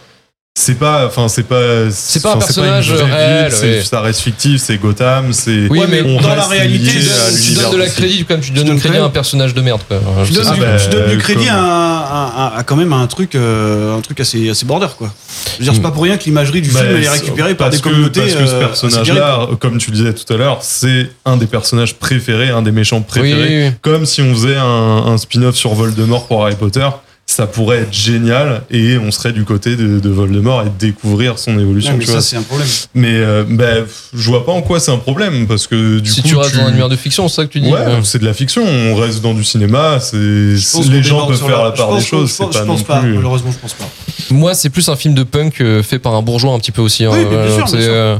c'est pas, enfin c'est pas, C'est pas un personnage réel, ville, c'est- ouais. Ça reste fictif, c'est Gotham, c'est. Oui, Ouais, mais on dans la réalité, tu donnes, tu l'univers donnes de la crédit, comme tu donnes du crédit à un personnage de merde. Quoi. Je donne, pas. du, bah, je donne du crédit comme- à, à- à- à quand même à un truc, euh, un truc assez, assez border, quoi. Je veux dire, c'est pas pour rien que l'imagerie du Bah, film elle est récupérée par parce des que- communautés. Parce que ce euh, personnage-là, comme tu le disais tout à l'heure, c'est un des personnages préférés, un des méchants Oui, préférés. oui, oui. Comme si on faisait un, un spin-off sur Voldemort pour Harry Potter. Ça pourrait être génial et on serait du côté de, de Voldemort et de découvrir son évolution. Mais tu vois. ça, c'est un problème. Mais euh, bah, je vois pas en quoi c'est un problème parce que du si coup tu restes dans un univers de fiction, c'est ça que tu dis. Ouais, c'est de la fiction. On reste dans du cinéma. C'est les gens peuvent faire la part des choses. Je pense, pas je non pense pas, plus. malheureusement, je pense pas. Moi, c'est plus un film de punk euh, fait par un bourgeois un petit peu aussi. hein. Oui, Euh, sûr, c'est, bien sûr. euh,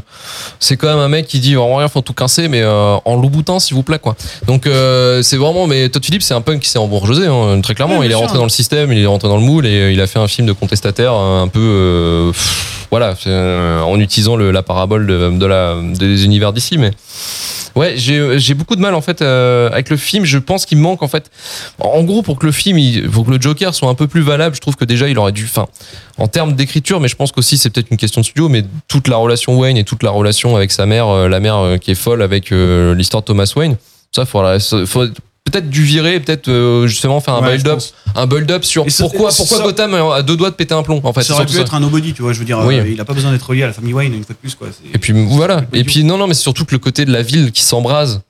c'est quand même un mec qui dit en rien, faut tout casser, mais euh, en louboutin, s'il vous plaît, quoi. Donc, euh, c'est vraiment. Mais Todd Phillips, c'est un punk qui s'est embourgeoisé, hein, très clairement. Oui, il est rentré dans le système, il est rentré dans le moule et euh, il a fait un film de contestataire euh, un peu. euh, voilà, en utilisant la parabole de, la, des univers d'ici, mais. Ouais, j'ai beaucoup de mal en fait avec le film. Je pense qu'il manque en fait. En gros, pour que le film, il, pour que le Joker soit un peu plus valable, je trouve que déjà il aurait dû. Enfin, en termes d'écriture, mais je pense qu'aussi c'est peut-être une question de studio, mais toute la relation Wayne et toute la relation avec sa mère, la mère qui est folle avec l'histoire de Thomas Wayne, ça, faudra, faut- peut-être dû virer, peut-être euh, justement faire un Ouais, build-up, un build-up sur ça- pourquoi, pourquoi ça- Gotham a deux doigts de péter un plomb. En fait, ça aurait pu être un nobody, tu vois. Je veux dire, Oui. euh, il a pas besoin d'être relié à la famille Wayne une fois de plus, quoi. Et puis voilà. Et puis non, non, mais c'est surtout que le côté de la ville qui s'embrase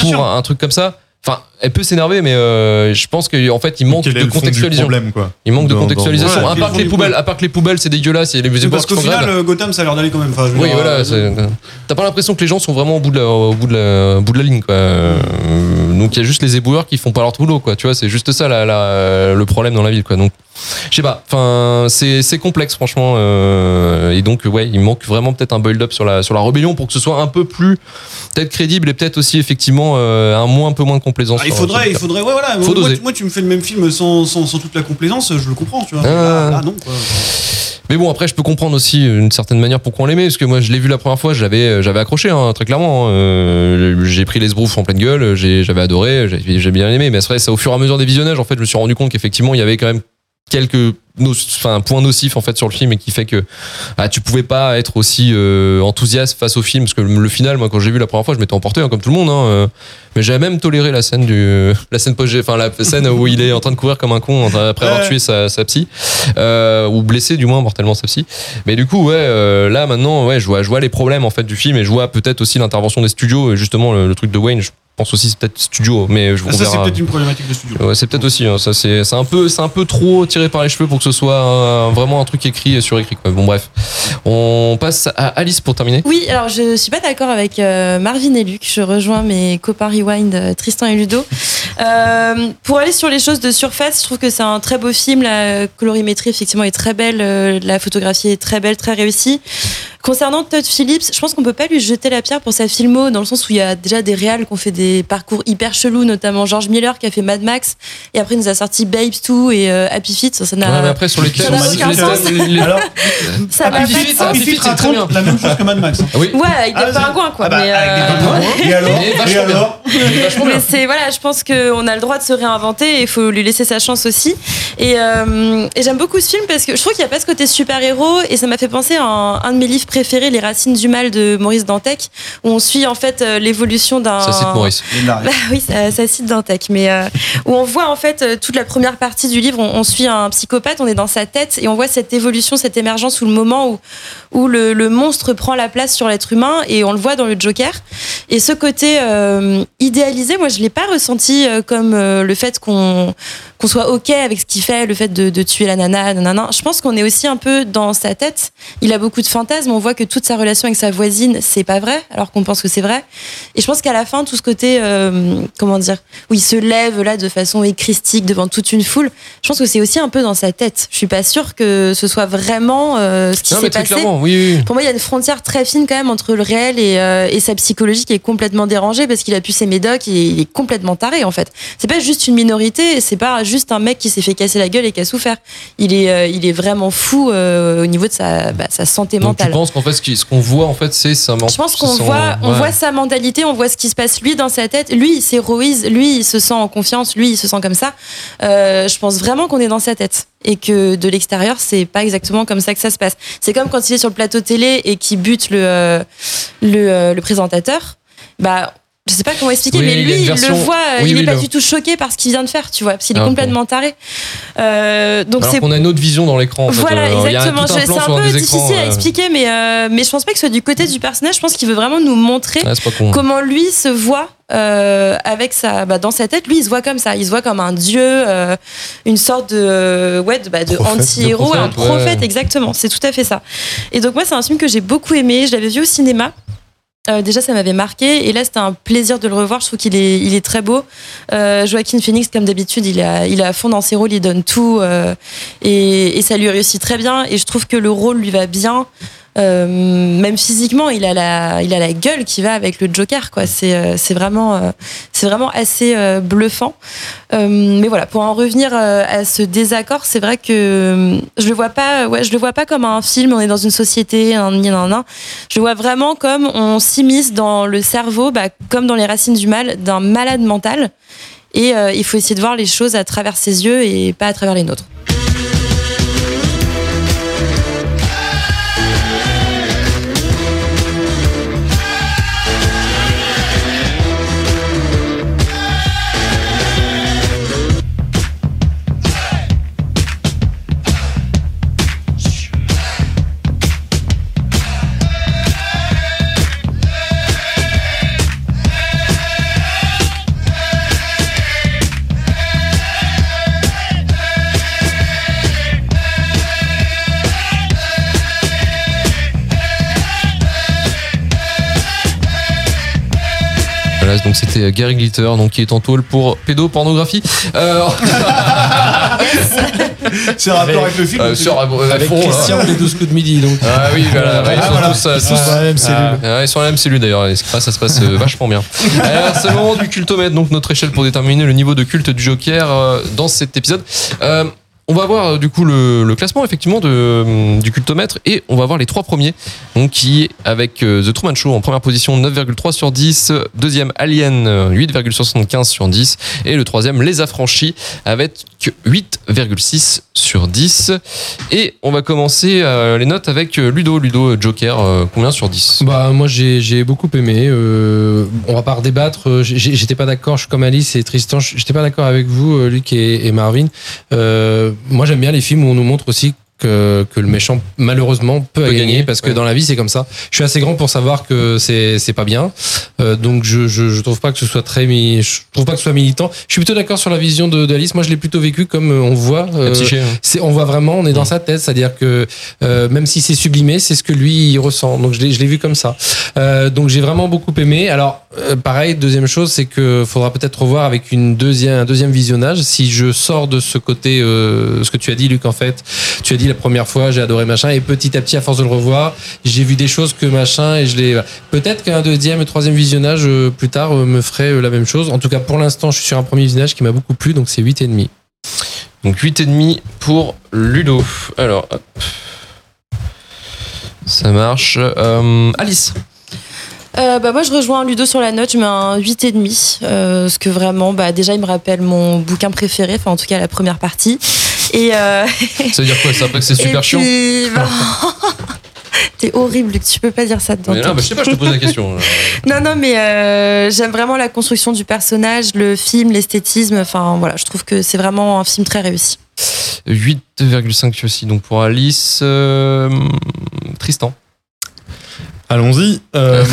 pour un truc comme ça. Enfin, elle peut s'énerver, mais euh, je pense qu'en fait, il manque de contextualisation. problème, quoi. Il manque de Dans- dans- contextualisation. Voilà, à part que les poubelles, à part que les poubelles, c'est dégueulasse. Il y a les parce qui qu'au final, euh, Gotham, ça a l'air d'aller quand même. Enfin, Oui, dire, voilà. euh, T'as pas l'impression que les gens sont vraiment au bout de la, au bout de la, au bout de la ligne, quoi. Euh, Donc il y a juste les éboueurs qui font pas leur boulot, quoi. Tu vois, c'est juste ça la- la- le problème dans la ville, quoi. Donc, je sais pas. Enfin, c'est c'est complexe, franchement. euh, Et donc, ouais, il manque vraiment peut-être un build-up sur la sur la rébellion pour que ce soit un peu plus peut-être crédible et peut-être aussi effectivement un moins un peu moins de complaisance. Ah, il sur- faudrait, il faudrait, ouais, voilà. Faut moi, tu- moi, tu me fais le même film sans, sans, sans toute la complaisance, je le comprends, tu vois. Ah. Là, là, non, quoi. Mais bon, après, je peux comprendre aussi d'une certaine manière pourquoi on l'aimait, parce que moi, je l'ai vu la première fois, j'avais, j'avais accroché, hein, très clairement. hein. Euh, j'ai pris les sbroufs en pleine gueule, j'avais adoré, j'ai, bien aimé. Mais c'est vrai, c'est au fur et à mesure des visionnages, en fait, je me suis rendu compte qu'effectivement, il y avait quand même quelques no- enfin, points nocifs en fait sur le film et qui fait que ah, tu pouvais pas être aussi euh, enthousiaste face au film. Parce que le, le final moi quand j'ai vu la première fois je m'étais emporté hein, comme tout le monde hein, euh, mais j'avais même toléré la scène du la scène post enfin la scène où il est en train de courir comme un con après avoir tué sa, sa psy euh, ou blessé du moins mortellement sa psy. Mais du coup ouais euh, là maintenant ouais je vois je vois les problèmes en fait du film et je vois peut-être aussi l'intervention des studios et justement le, le truc de Wayne. Je pense aussi c'est peut-être studio mais je Ah, on ça, c'est peut-être une problématique de studio. Ouais, c'est peut-être aussi. hein, ça, c'est, c'est un peu, c'est un peu trop tiré par les cheveux pour que ce soit euh, vraiment un truc écrit et surécrit. Quoi. Bon, bref. On passe à Alice pour terminer. Oui, alors je suis pas d'accord avec euh, Marvin et Luc. Je rejoins mes copains Rewind, euh, Tristan et Ludo. Euh, pour aller sur les choses de surface, je trouve que c'est un très beau film. La colorimétrie, effectivement, est très belle. euh, la photographie est très belle, très réussie. Concernant Todd Phillips, je pense qu'on peut pas lui jeter la pierre pour sa filmo, dans le sens où il y a déjà des réals qui ont fait des parcours hyper chelous, notamment George Miller qui a fait Mad Max, et après il nous a sorti Babes 2 et euh, Happy Feet. Ça, n'a Ouais, après, sur les ça thèmes, n'a sur aucun les sens. thèmes, les- les- Alors, Ça n'a Happy Feet. Happy Feet, Feet c'est très bien. raconte la même chose que Mad Max. hein. Oui. Ouais, avec des Ah, pingouins, quoi. Ah bah, mais, avec des euh, pingouins. Et alors Et alors Mais c'est voilà, je pense qu'on a le droit de se réinventer et il faut lui laisser sa chance aussi. Et, euh, et j'aime beaucoup ce film parce que je trouve qu'il n'y a pas ce côté super-héros et ça m'a fait penser à un, un de mes livres préférés, Les Racines du Mal de Maurice Dantec, où on suit en fait euh, l'évolution d'un. Ça cite Maurice. Bah oui, ça, ça cite Dantec, mais euh, où on voit en fait toute la première partie du livre, on, on suit un psychopathe, on est dans sa tête et on voit cette évolution, cette émergence où le moment où, où le, monstre prend la place sur l'être humain et on le voit dans le Joker. Et ce côté euh, idéalisé, moi je l'ai pas ressenti euh, comme euh, le fait qu'on qu'on soit ok avec ce qu'il fait, le fait de, de tuer la nana, nanana. Je pense qu'on est aussi un peu dans sa tête. Il a beaucoup de fantasmes. On voit que toute sa relation avec sa voisine, c'est pas vrai, alors qu'on pense que c'est vrai. Et je pense qu'à la fin, tout ce côté, euh, comment dire, où il se lève là de façon écristique devant toute une foule, je pense que c'est aussi un peu dans sa tête. Je suis pas sûre que ce soit vraiment euh, ce qui Non, s'est passé. clairement, oui, oui. oui. Pour moi, il y a une frontière très fine quand même entre le réel et, euh, et sa psychologie qui est complètement dérangée parce qu'il a pu ses médocs et il est complètement taré en fait. C'est pas juste une minorité, c'est pas juste un mec qui s'est fait casser la gueule et qui a souffert. Il est, euh, il est vraiment fou euh, au niveau de sa, bah, sa santé Donc, mentale. penses qu'en fait, ce qu'on voit, en fait, c'est ça. Je pense qu'on voit, on voit sa mentalité, on voit ce qui se passe lui dans sa tête. Lui, il s'héroïse, lui, il se sent en confiance, lui, il se sent comme ça. Euh, je pense vraiment qu'on est dans sa tête et que de l'extérieur, c'est pas exactement comme ça que ça se passe. C'est comme quand il est sur le plateau télé et qu'il bute le, le, le présentateur. Bah, je sais pas comment expliquer, Oui, mais lui, il version- le voit, oui, il est oui, pas le- du tout choqué par ce qu'il vient de faire, tu vois, parce qu'il est Ah, complètement taré. Euh, donc c'est qu'on a une autre vision dans l'écran. En voilà, Euh, exactement. un C'est un peu difficile écrans, à euh, expliquer, mais, euh, mais je pense pas que ce soit du côté du personnage. Je pense qu'il veut vraiment nous montrer con. comment lui se voit euh, avec sa, bah, dans sa tête. Lui, il se voit comme ça. Il se voit comme un dieu, une sorte de, ouais, de, bah, de anti-héros, un prophète, prophète, ouais. exactement. C'est tout à fait ça. Et donc moi, c'est un film que j'ai beaucoup aimé. Je l'avais vu au cinéma. Euh, déjà, ça m'avait marqué. Et là, c'était un plaisir de le revoir. Je trouve qu'il est, il est très beau. Euh, Joaquin Phoenix, comme d'habitude, il à, il est à fond dans ses rôles. Il donne tout. euh, et, et ça lui réussit très bien. Et je trouve que le rôle lui va bien. Euh, même physiquement, il a la, il a la gueule qui va avec le Joker, quoi. C'est, euh, c'est vraiment, euh, c'est vraiment assez bluffant. Mais voilà, pour en revenir à ce désaccord, c'est vrai que je le vois pas, ouais, je le vois pas comme un film. On est dans une société, un, un, un. Je le vois vraiment comme on s'immisce dans le cerveau, bah, comme dans les racines du mal, d'un malade mental. Et euh, il faut essayer de voir les choses à travers ses yeux et pas à travers les nôtres. C'était Gary Glitter, donc qui est en tôle pour pédopornographie. Euh, C'est un rapport avec le film. euh, sur, euh, à Avec fond, Christian hein. des 12 coups de midi. Donc. Ah oui, voilà, ouais, ils Ah, sont voilà. tous, euh, tous- dans la même cellule. Ah, ils sont dans la même cellule d'ailleurs, et ça, ça se passe euh, vachement bien. C'est le moment du cultomètre, donc notre échelle pour déterminer le niveau de culte du Joker euh, dans cet épisode. Euh, on va voir euh, du coup le, classement effectivement de, euh, du cultomètre et on va voir les trois premiers donc qui avec euh, The Truman Show en première position 9,3 sur 10 deuxième Alien euh, 8,75 sur 10 et le troisième Les Affranchis avec 8,6 sur 10 et on va commencer les notes avec Ludo Ludo Joker combien sur 10 Bah moi j'ai beaucoup aimé. Euh, on va pas redébattre. J'étais pas d'accord. Je suis comme Alice et Tristan. J'étais pas d'accord avec vous, Luc et, Marvin. Moi j'aime bien les films où on nous montre aussi que, que le méchant malheureusement peut, Peut gagner, gagner, parce que ouais. dans la vie c'est comme ça. Je suis assez grand pour savoir que c'est c'est pas bien. Euh, donc je, je je trouve pas que ce soit très mi- je trouve pas que ce soit militant. Je suis plutôt d'accord sur la vision de d'Alice. Moi je l'ai plutôt vécu comme euh, on voit. Euh, psyché, hein. c'est on voit vraiment on est dans sa tête c'est-à-dire que euh, même si c'est sublimé c'est ce que lui il ressent donc je l'ai je l'ai vu comme ça Euh, donc j'ai vraiment beaucoup aimé alors euh, pareil deuxième chose c'est que faudra peut-être revoir avec une deuxième un deuxième visionnage si je sors de ce côté euh, ce que tu as dit Luc en fait tu as dit la première fois j'ai adoré machin et petit à petit à force de le revoir j'ai vu des choses que machin et je l'ai peut-être qu'un deuxième et troisième visionnage euh, plus tard me ferait la même chose en tout cas pour l'instant je suis sur un premier visionnage qui m'a beaucoup plu donc c'est huit et demi Donc 8,5 pour Ludo. Alors, hop. Ça marche. Alice. Euh, bah moi je rejoins Ludo sur la note, je mets un 8,5 euh, parce que vraiment bah déjà il me rappelle mon bouquin préféré, enfin en tout cas la première partie. Et euh, Ça veut dire quoi Ça après que c'est super et chiant puis, bah, T'es horrible Luc, tu peux pas dire ça dedans. Non, bah, je sais pas, je te pose la question. Non, non, mais euh, j'aime vraiment la construction du personnage, le film, l'esthétisme. Enfin, voilà, je trouve que c'est vraiment un film très réussi. 8,5 aussi donc pour Alice. Euh, Tristan. Allons-y. Euh,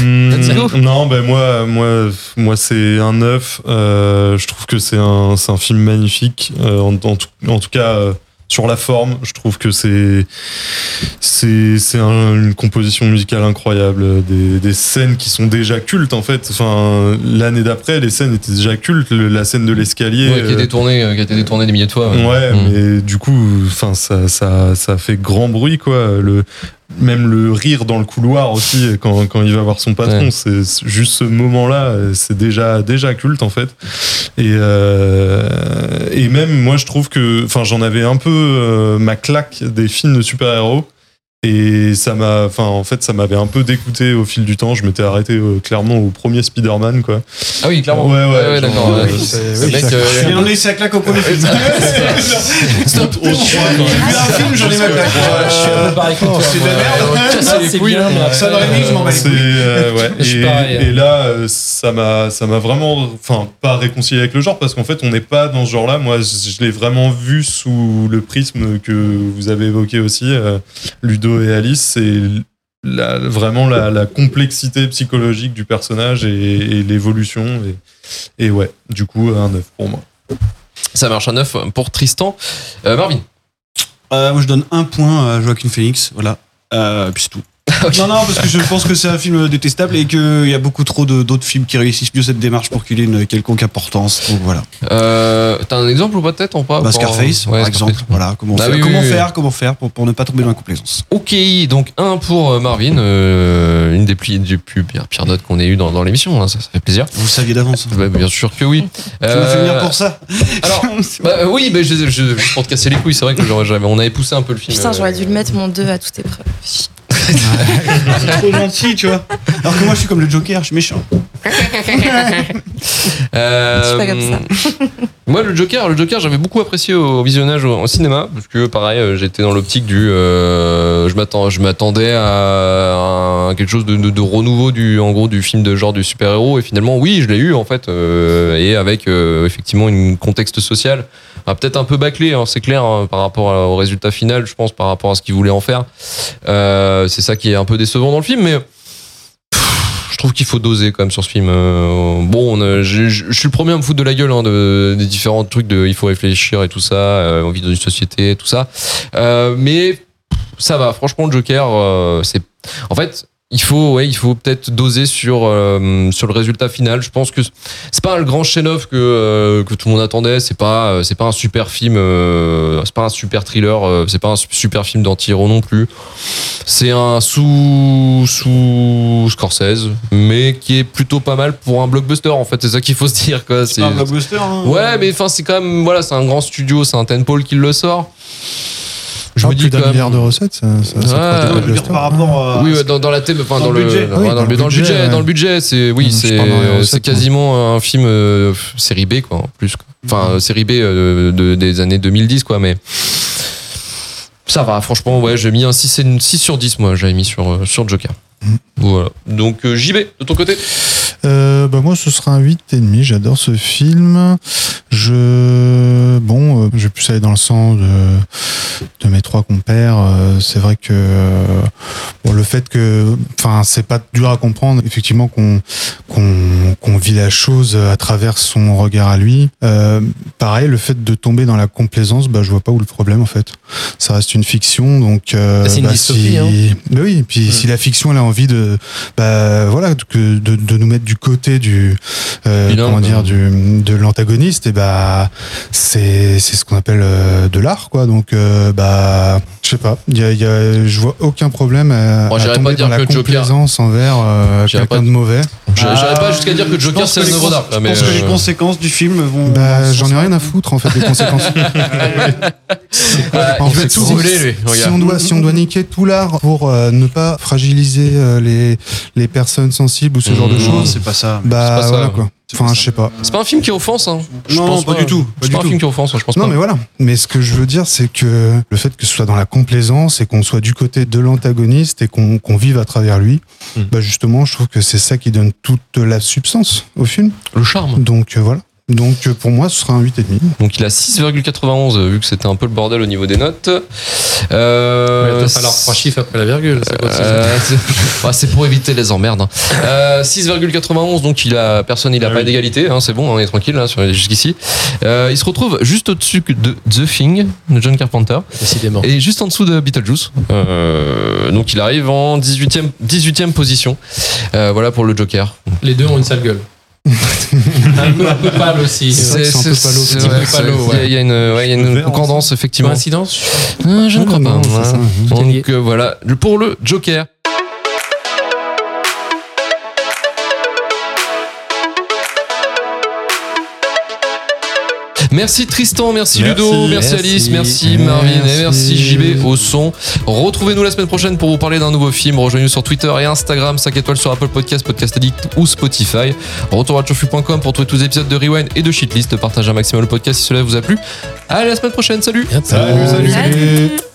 non, ben moi, moi, moi, c'est un 9. Euh, je trouve que c'est un, film magnifique. Euh, en, en tout, en tout cas, euh, sur la forme, je trouve que c'est, c'est, c'est un- une composition musicale incroyable. Des, des scènes qui sont déjà cultes en fait. Enfin, l'année d'après, les scènes étaient déjà cultes. Le- la scène de l'escalier. Ouais, qui a été tourné, qui a été détourné des milliers de fois. Ouais, Mm. mais du coup, enfin, ça, ça, ça fait grand bruit, quoi. Le, même le rire dans le couloir aussi, quand, quand il va voir son patron, Ouais. c'est juste ce moment-là, euh, c'est déjà, déjà culte, en fait. Et, euh, et même, moi, je trouve que, enfin, j'en avais un peu euh, ma claque des films de super-héros. Et ça m'a, enfin, en fait, ça m'avait un peu dégoûté au fil du temps. Je m'étais arrêté euh, clairement au premier Spider-Man, quoi. Ah oui, clairement. Ouais, ouais, genre, d'accord. euh, ouais. oui, mec, ça- euh, Et on est sa claque au premier film. Stop. J'ai vu un film, j'en ai ma claque. je suis un peu pareil que toi. C'est de la merde. c'est bien, après, Ça les mix, je m'en bats euh, et, hein. et là, euh, ça m'a, ça m'a vraiment, enfin, pas réconcilié avec le genre parce qu'en fait, on n'est pas dans ce genre-là. Moi, je, l'ai vraiment vu sous le prisme que vous avez évoqué aussi, euh, Ludo et Alice. C'est la, vraiment la, la complexité psychologique du personnage et, et l'évolution. Et, et ouais, du coup, un 9 pour moi. Ça marche un 9 pour Tristan. Euh, Marvin. Euh, moi, je donne un point à Joaquin Phoenix. Voilà. Euh, puis c'est tout. Non, non, parce que je pense que c'est un film détestable et qu'il y a beaucoup trop de- d'autres films qui réussissent mieux cette démarche pour qu'il ait une quelconque importance. Donc voilà. Euh, T'as un exemple ou pas peut-être en pas Bah, Scarface, Ouais, par Scarface. exemple. Voilà. Comment Bah faire, oui, comment, oui, oui. faire comment faire pour, pour ne pas tomber dans la complaisance. Ok, donc un pour euh, Marvin, euh, une des plus, plus pires, notes qu'on ait eu dans, dans l'émission, hein, ça, ça fait plaisir. Vous le saviez d'avance. hein. Bah, bien sûr que oui. Tu m'as fait venir pour ça. Alors, bah, euh, oui, bah, je, je, je- pour te casser les couilles, c'est vrai que on avait poussé un peu le film. Putain, euh, j'aurais dû le mettre mon 2 à toute épreuve. C'est trop gentil, tu vois. Alors que moi, je suis comme le Joker, je suis méchant. Euh, Je suis pas comme ça. Moi, le Joker, le Joker, j'avais beaucoup apprécié au visionnage au, au cinéma parce que pareil, euh, j'étais dans l'optique du, euh, je m'attends, je m'attendais à, quelque chose de, de, de renouveau du, en gros, du film de genre du super héros et finalement, oui, je l'ai eu en fait euh, et avec euh, effectivement une contexte social, ah, peut-être un peu bâclé, hein, c'est clair hein, par rapport au résultat final, je pense par rapport à ce qu'il voulait en faire. Euh, c'est ça qui est un peu décevant dans le film, mais je trouve qu'il faut doser quand même sur ce film. Euh, bon, je suis le premier à me foutre de la gueule hein, de, des différents trucs de il faut réfléchir et tout ça, euh, on vit dans une société tout ça. Euh, mais ça va, franchement, le Joker, euh, c'est. En fait, il faut, ouais, il faut peut-être doser sur euh, sur le résultat final. Je pense que c'est pas le grand chef-d'œuvre que euh, que tout le monde attendait. C'est pas euh, c'est pas un super film, euh, c'est pas un super thriller, euh, c'est pas un su- super film d'anti-héros non plus. C'est un sous sous Scorsese, mais qui est plutôt pas mal pour un blockbuster. En fait, c'est ça qu'il faut se dire quoi. C'est un blockbuster. hein. Ouais, mais enfin, c'est quand même, voilà, c'est un grand studio, c'est un Tenpole qui le sort. Je me dis plus d'un milliard de recettes, ça, ça, ça Ouais. Par rapport à. oui, dans, dans la thème, enfin Dans dans, le budget. dans, Oui, dans dans le, le dans le budget, budget, ouais. dans le budget, c'est oui, je c'est c'est quasiment un film euh, série B quoi, en plus. quoi. Enfin, euh, série B euh, de, des années 2010 quoi, mais ça va. Franchement, ouais, j'ai mis un 6, et une 6 sur 10 moi, j'avais mis sur euh, sur Joker. Voilà. Donc euh, JB de ton côté. Euh, bah moi, ce sera un 8,5. J'adore ce film. Je. Bon, euh, je vais plus aller dans le sens de, de mes trois compères. Euh, c'est vrai que. euh, bon, le fait que. Enfin, c'est pas dur à comprendre, effectivement, qu'on qu'on qu'on vit la chose à travers son regard à lui. Euh, pareil, le fait de tomber dans la complaisance, bah, je vois pas où le problème, en fait. Ça reste une fiction, donc. euh, C'est une bah, dystopie, si- hein. bah oui, et puis si la fiction elle a envie de, bah voilà, que de, de nous mettre du côté du, euh, Bilingue, comment dire, du de l'antagoniste, et bah c'est c'est ce qu'on appelle euh, de l'art, quoi. Donc euh, bah je sais pas, il y a, il y a- je vois aucun problème à, Bon, à j'irais pas tomber dire dans la que Joker- complaisance envers euh, quelqu'un pas- de mauvais. J'irais j'irais pas jusqu'à dire que Je Joker pense c'est que les œuvre d'art. Je mais, pense que les conséquences du film vont. Bah, j'en ai rien à foutre en fait des conséquences. ah, En fait, tout si- brûler lui. Si Regarde. on doit, si on doit niquer tout l'art pour ne pas fragiliser les, les personnes sensibles ou ce genre de Mmh. Choses, c'est pas ça. bah c'est pas ça, voilà ouais. quoi. Enfin, je sais pas. C'est pas un film qui offense, hein. Je Non, pense pas du tout, pas C'est pas un tout. film qui offense, je pense Non, pas. mais voilà. Mais ce que je veux dire, c'est que le fait que ce soit dans la complaisance et qu'on soit du côté de l'antagoniste et qu'on vive à travers lui, Mm. bah justement, je trouve que c'est ça qui donne toute la substance au film. Le charme. Donc euh, voilà. Donc euh, pour moi, ce sera un 8,5. Donc il a 6,91 euh, vu que c'était un peu le bordel au niveau des notes. Il Euh, falloir trois chiffres après la virgule. euh, c'est ouais, c'est pour éviter les emmerdes. hein. Euh, 6,91 donc il a personne il a Ah pas oui. d'égalité hein, c'est bon on est tranquille jusqu'ici. Euh, il se retrouve juste au-dessus de The Thing de John Carpenter Décidément. et juste en dessous de Beetlejuice. Euh, donc il arrive en 18e 18e position. Euh, voilà pour le Joker. Les deux ont une sale gueule. Un, peu, un peu pâle aussi. C'est. Il y a- il y a une, ouais, y a une concordance effectivement. Coïncidence Ah, je ne crois pas. Donc euh, voilà, pour le Joker. Merci Tristan, merci, Merci. Ludo, merci, Alice, merci Marvin et merci JB au son. Retrouvez-nous la semaine prochaine pour vous parler d'un nouveau film. Rejoignez-nous sur Twitter et Instagram, 5 étoiles sur Apple Podcast, Podcast Addict ou Spotify. Retour à turfu.com pour trouver tous les épisodes de Rewind et de Shitlist. Partagez un maximum le podcast si cela vous a plu. Allez, à la semaine prochaine, salut Bientôt. Salut, salut. Salut.